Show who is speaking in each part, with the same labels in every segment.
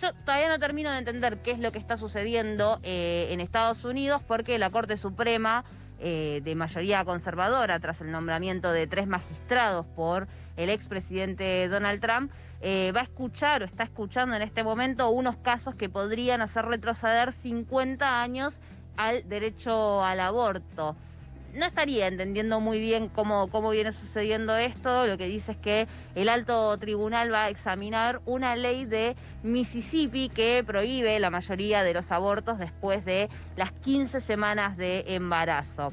Speaker 1: Yo todavía no termino de entender qué es lo que está sucediendo eh, en Estados Unidos porque la Corte Suprema eh, de mayoría conservadora tras el nombramiento de tres magistrados por el expresidente Donald Trump, eh, va a escuchar o está escuchando en este momento unos casos que podrían hacer retroceder 50 años al derecho al aborto no estaría entendiendo muy bien cómo, cómo viene sucediendo esto. Lo que dice es que el alto tribunal va a examinar una ley de Mississippi que prohíbe la mayoría de los abortos después de las 15 semanas de embarazo.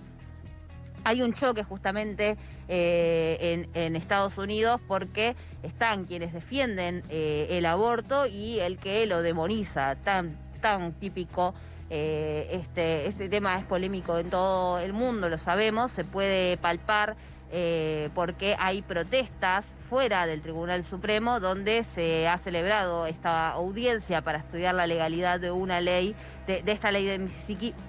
Speaker 1: Hay un choque justamente eh, en, Estados Unidos porque están quienes defienden eh, el aborto y el que lo demoniza, tan, tan típico eh, este, este tema es polémico en todo el mundo, lo sabemos, se puede palpar eh, porque hay protestas fuera del Tribunal Supremo donde se ha celebrado esta audiencia para estudiar la legalidad de una ley, de, esta ley de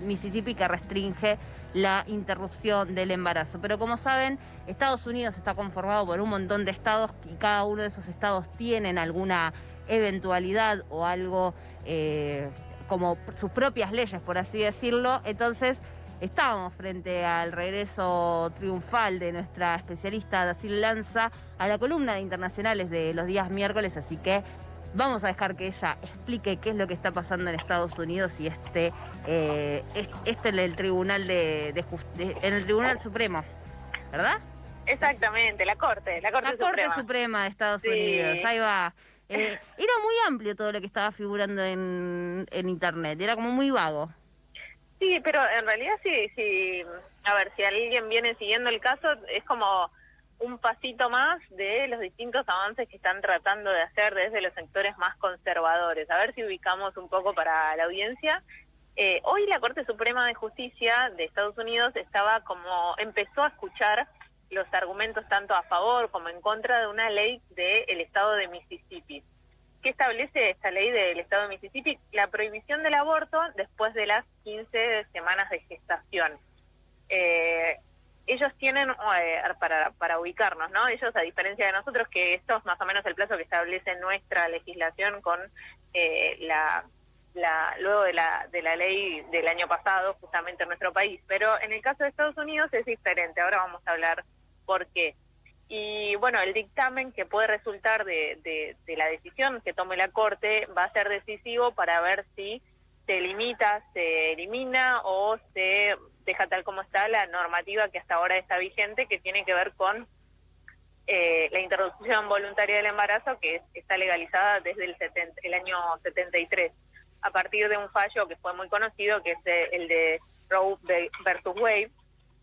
Speaker 1: Mississippi, que restringe la interrupción del embarazo. Pero como saben, Estados Unidos está conformado por un montón de estados y cada uno de esos estados tienen alguna eventualidad o algo eh, como sus propias leyes, por así decirlo. Entonces, estábamos frente al regreso triunfal de nuestra especialista Dacil Lanza a la columna de internacionales de los días miércoles, así que vamos a dejar que ella explique qué es lo que está pasando en Estados Unidos y este, eh, este en el tribunal de, en el tribunal supremo, ¿verdad?
Speaker 2: Exactamente, la corte, la corte,
Speaker 1: la corte suprema. de Estados Unidos, ahí va. Eh, era muy amplio todo lo que estaba figurando en, en internet, era como muy vago.
Speaker 2: Sí, pero en realidad sí, sí, a ver, si alguien viene siguiendo el caso, es como un pasito más de los distintos avances que están tratando de hacer desde los sectores más conservadores. A ver si ubicamos un poco para la audiencia. Eh, hoy la Corte Suprema de Justicia de Estados Unidos estaba como, empezó a escuchar los argumentos tanto a favor como en contra de una ley del estado de Mississippi. ¿Qué establece esta ley del estado de Mississippi? La prohibición del aborto después de las 15 semanas de gestación. Eh, ellos tienen, eh, para, para ubicarnos, ¿no? Ellos, a diferencia de nosotros, que esto es más o menos el plazo que establece nuestra legislación con eh, la, la, luego de la, de la ley del año pasado, justamente en nuestro país. Pero en el caso de Estados Unidos es diferente. Ahora vamos a hablar por qué. Y bueno, el dictamen que puede resultar de, de, la decisión que tome la Corte va a ser decisivo para ver si se limita, se elimina o se deja tal como está la normativa que hasta ahora está vigente, que tiene que ver con eh, la interrupción voluntaria del embarazo, que está legalizada desde el, el año 73, a partir de un fallo que fue muy conocido, que es el de Roe versus Wade,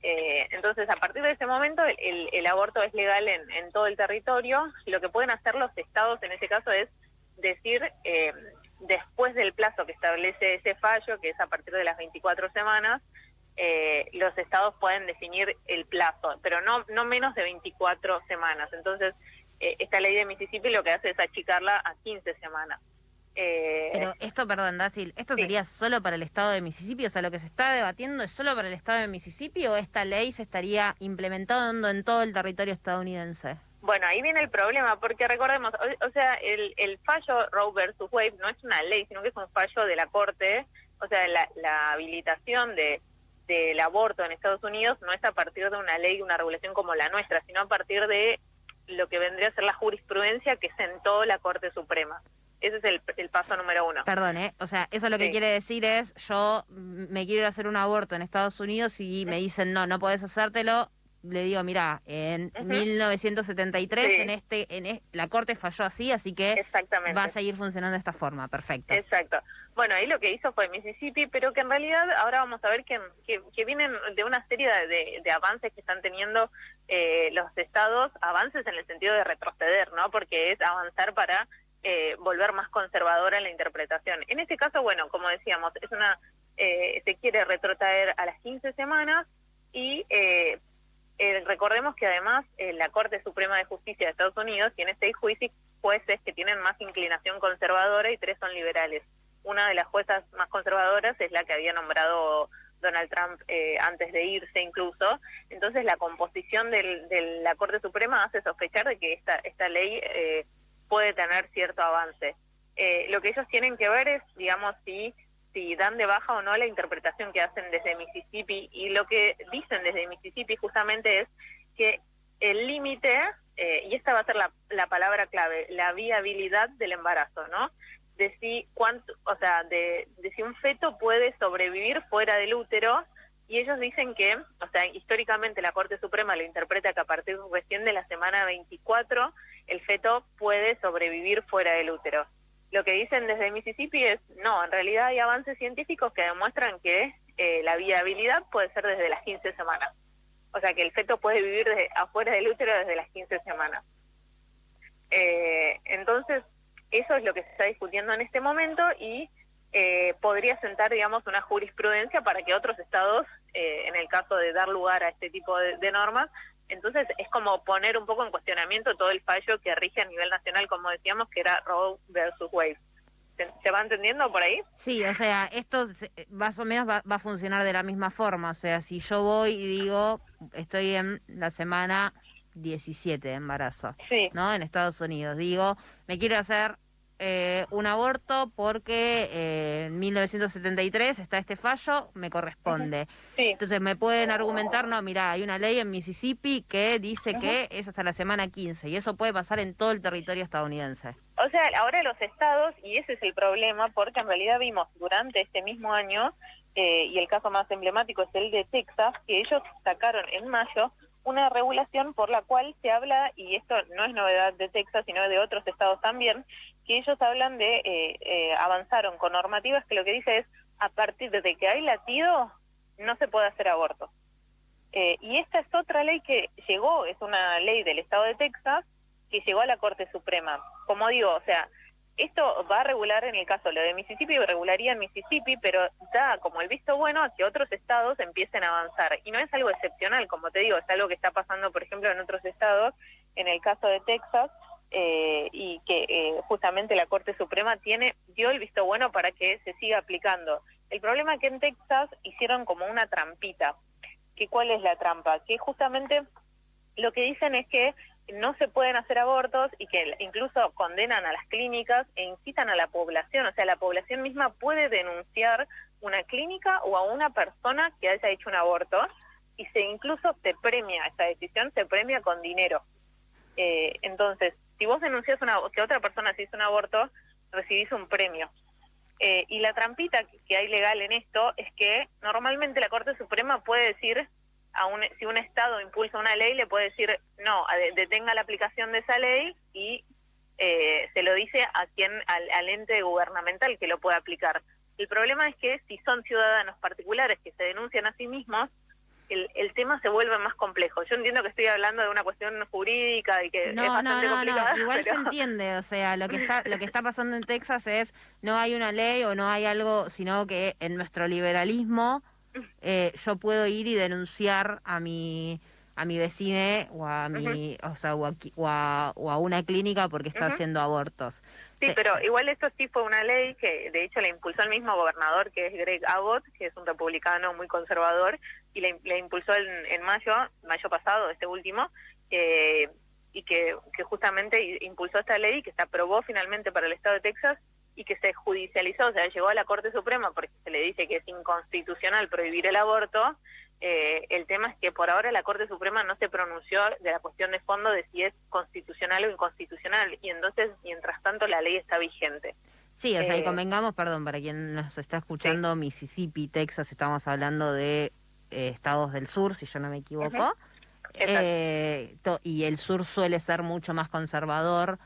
Speaker 2: eh, entonces, a partir de ese momento, el, aborto es legal en, todo el territorio. Lo que pueden hacer los estados en ese caso es decir, eh, después del plazo que establece ese fallo, que es a partir de las 24 semanas, eh, los estados pueden definir el plazo, pero no, no menos de 24 semanas. Entonces, esta ley de Mississippi lo que hace es achicarla a 15 semanas.
Speaker 1: Eh, Pero esto, perdón, Dacil, ¿esto sería solo para el estado de Mississippi? O sea, lo que se está debatiendo es solo para el estado de Mississippi o esta ley se estaría implementando en todo el territorio estadounidense?
Speaker 2: Bueno, ahí viene el problema, porque recordemos, o, sea, el, el, fallo Roe versus Wade no es una ley, sino que es un fallo de la Corte, o sea, la, la habilitación de del aborto en Estados Unidos no es a partir de una ley, una regulación como la nuestra, sino a partir de lo que vendría a ser la jurisprudencia que sentó la Corte Suprema. Ese es el, paso número uno.
Speaker 1: Perdón, ¿eh? O sea, eso lo que quiere decir es, yo me quiero hacer un aborto en Estados Unidos y me dicen, no, no podés hacértelo. Le digo, mira, en 1973 en este, en la corte falló así, así que va a seguir funcionando de esta forma. Perfecto.
Speaker 2: Exacto. Bueno, ahí lo que hizo fue Mississippi, pero que en realidad ahora vamos a ver que, que, vienen de una serie de, avances que están teniendo eh, los estados, avances en el sentido de retroceder, ¿no? Porque es avanzar para eh, volver más conservadora en la interpretación. En este caso, bueno, como decíamos, es una eh, se quiere retrotraer a las 15 semanas y eh, recordemos que además la Corte Suprema de Justicia de Estados Unidos tiene seis jueces que tienen más inclinación conservadora y tres son liberales. Una de las juezas más conservadoras es la que había nombrado Donald Trump antes de irse incluso. Entonces la composición de la Corte Suprema hace sospechar de que esta, esta ley puede tener cierto avance. eh, lo que ellos tienen que ver es, digamos, si, si dan de baja o no la interpretación que hacen desde Mississippi. Y lo que dicen desde Mississippi justamente es que el límite, eh, y esta va a ser la, la palabra clave, la viabilidad del embarazo, ¿no? De si, cuánto, o sea, de, de si un feto puede sobrevivir fuera del útero y ellos dicen que, o sea, históricamente la Corte Suprema lo interpreta que a partir recién de la semana 24 el feto puede sobrevivir fuera del útero. Lo que dicen desde Mississippi es, no, en realidad hay avances científicos que demuestran que eh, la viabilidad puede ser desde las 15 semanas. O sea, que el feto puede vivir afuera del útero desde las 15 semanas. Eh, entonces, eso es lo que se está discutiendo en este momento y eh, podría sentar, digamos, una jurisprudencia para que otros estados, eh, en el caso de dar lugar a este tipo de, normas, entonces es como poner un poco en cuestionamiento todo el fallo que rige a nivel nacional, como decíamos, que era Roe versus Wade. ¿Se, va entendiendo por ahí?
Speaker 1: Sí, o sea, esto más o menos va, va, a funcionar de la misma forma. O sea, si yo voy y digo, estoy en la semana 17 de embarazo, sí. ¿no? En Estados Unidos. Digo, me quiero hacer eh, un aborto porque eh, en 1973 está este fallo, me corresponde. Entonces me pueden argumentar, no, mira, hay una ley en Mississippi que dice que es hasta la semana 15 y eso puede pasar en todo el territorio estadounidense.
Speaker 2: O sea, ahora los estados, y ese es el problema, porque en realidad vimos durante este mismo año, eh, y el caso más emblemático es el de Texas, que ellos sacaron en mayo una regulación por la cual se habla, y esto no es novedad de Texas, sino de otros estados también, que ellos hablan de, eh, eh, avanzaron con normativas que lo que dice es, a partir de que hay latido, no se puede hacer aborto. Eh, y esta es otra ley que llegó, es una ley del estado de Texas, que llegó a la Corte Suprema. Como digo, o sea, esto va a regular en el caso lo de Mississippi, regularía en Mississippi, pero da como el visto bueno a que otros estados empiecen a avanzar. Y no es algo excepcional, como te digo, es algo que está pasando, por ejemplo, en otros estados, en el caso de Texas, eh, y que eh, justamente la Corte Suprema tiene dio el visto bueno para que se siga aplicando. El problema es que en Texas hicieron como una trampita. ¿Que ¿Cuál es la trampa? Que justamente lo que dicen es que no se pueden hacer abortos y que incluso condenan a las clínicas e incitan a la población, o sea, la población misma puede denunciar una clínica o a una persona que haya hecho un aborto y se incluso se premia esa decisión, se premia con dinero. Eh, entonces, si vos denuncias una, que otra persona se hizo un aborto, recibís un premio. Eh, y la trampita que hay legal en esto es que normalmente la Corte Suprema puede decir a un, si un Estado impulsa una ley, le puede decir, no, detenga la aplicación de esa ley y eh, se lo dice a quien al, ente gubernamental que lo pueda aplicar. El problema es que si son ciudadanos particulares que se denuncian a sí mismos, el, el tema se vuelve más complejo. Yo entiendo que estoy hablando de una cuestión jurídica y que
Speaker 1: no,
Speaker 2: es
Speaker 1: bastante no, no, No, igual se entiende, o sea, lo que está lo que está pasando en Texas es no hay una ley o no hay algo, sino que en nuestro liberalismo eh, yo puedo ir y denunciar a mi a mi vecine o a mi o sea o a, o a, una clínica porque está haciendo abortos
Speaker 2: sí pero igual esto sí fue una ley que de hecho la impulsó el mismo gobernador que es Greg Abbott que es un republicano muy conservador y la, impulsó en, en, mayo mayo pasado este último eh, y que, que justamente impulsó esta ley que se aprobó finalmente para el estado de Texas y que se judicializó, o sea, llegó a la Corte Suprema porque se le dice que es inconstitucional prohibir el aborto. Eh, el tema es que por ahora la Corte Suprema no se pronunció de la cuestión de fondo de si es constitucional o inconstitucional y entonces, mientras tanto, la ley está vigente.
Speaker 1: Sí, o sea, y eh, convengamos, perdón, para quien nos está escuchando, Mississippi, Texas, estamos hablando de eh, estados del sur, si yo no me equivoco. y el sur suele ser mucho más conservador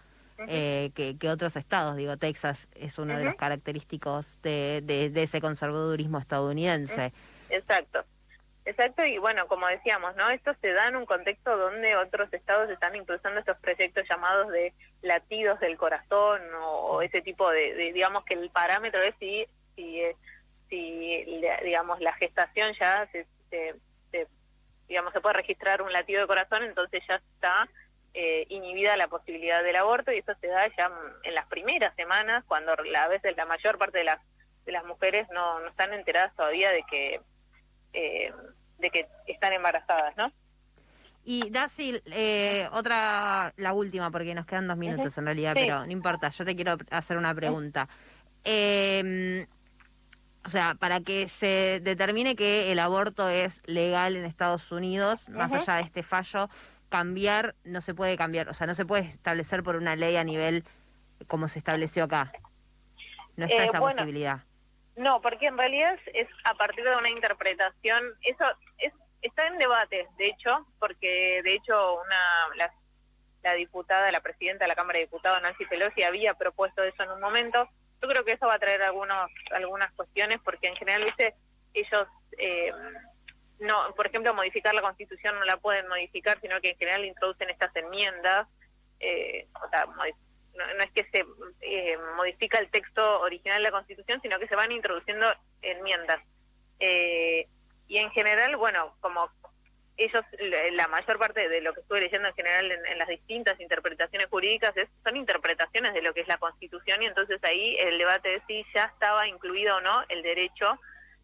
Speaker 1: eh, que, otros estados. Digo, Texas es uno de los característicos de, de, ese conservadurismo estadounidense.
Speaker 2: Exacto. Exacto, y bueno, como decíamos, ¿no? Esto se da en un contexto donde otros estados están impulsando estos proyectos llamados de latidos del corazón o, ese tipo de, digamos que el parámetro es si, si, eh, si digamos, la gestación ya se, se, digamos, se puede registrar un latido de corazón, entonces ya está eh, inhibida la posibilidad del aborto y eso se da ya en las primeras semanas cuando a veces la mayor parte de las de las mujeres no, no están enteradas todavía de que eh, de que están embarazadas, ¿no?
Speaker 1: Y Dasil, eh, otra, la última, porque nos quedan dos minutos en realidad, pero no importa, yo te quiero hacer una pregunta. Eh, o sea, para que se determine que el aborto es legal en Estados Unidos, más allá de este fallo, cambiar no se puede cambiar, o sea, no se puede establecer por una ley a nivel como se estableció acá. No está eh, esa posibilidad.
Speaker 2: No, porque en realidad es, a partir de una interpretación, eso es, está en debate, de hecho, porque de hecho una la, la diputada, la presidenta de la Cámara de Diputados, Nancy Pelosi, había propuesto eso en un momento. Yo creo que eso va a traer algunos algunas cuestiones porque en general, viste, ellos eh, no, por ejemplo, modificar la Constitución no la pueden modificar, sino que en general introducen estas enmiendas, eh, o sea, no, es que se eh, modifica el texto original de la Constitución, sino que se van introduciendo enmiendas. y en general, bueno, como ellos, la mayor parte de lo que estuve leyendo en general en, las distintas interpretaciones jurídicas es, son interpretaciones de lo que es la Constitución y entonces ahí el debate de si ya estaba incluido o no el derecho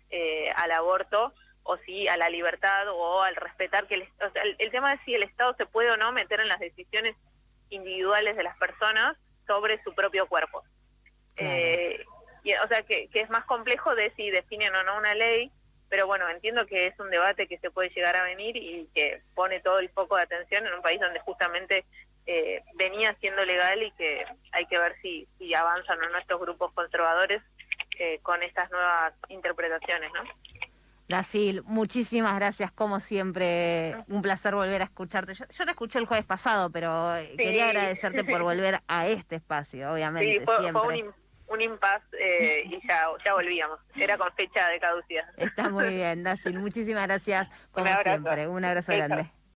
Speaker 2: eh, al aborto o si a la libertad o al respetar que el, el, tema es si el Estado se puede o no meter en las decisiones individuales de las personas sobre su propio cuerpo. Eh, y, o sea, que, que es más complejo de si definen o no una ley pero bueno, entiendo que es un debate que se puede llegar a venir y que pone todo el foco de atención en un país donde justamente eh, venía siendo legal y que hay que ver si, si avanzan o no estos grupos conservadores eh, con estas nuevas interpretaciones, ¿no?
Speaker 1: Brasil, muchísimas gracias, como siempre. Un placer volver a escucharte. Yo, te escuché el jueves pasado, pero quería agradecerte por volver a este espacio, obviamente.
Speaker 2: Sí, siempre un impasse eh, y ya, ya volvíamos. Era con fecha de caducidad.
Speaker 1: Está muy bien, Dacil. Muchísimas gracias, como siempre. Un abrazo grande.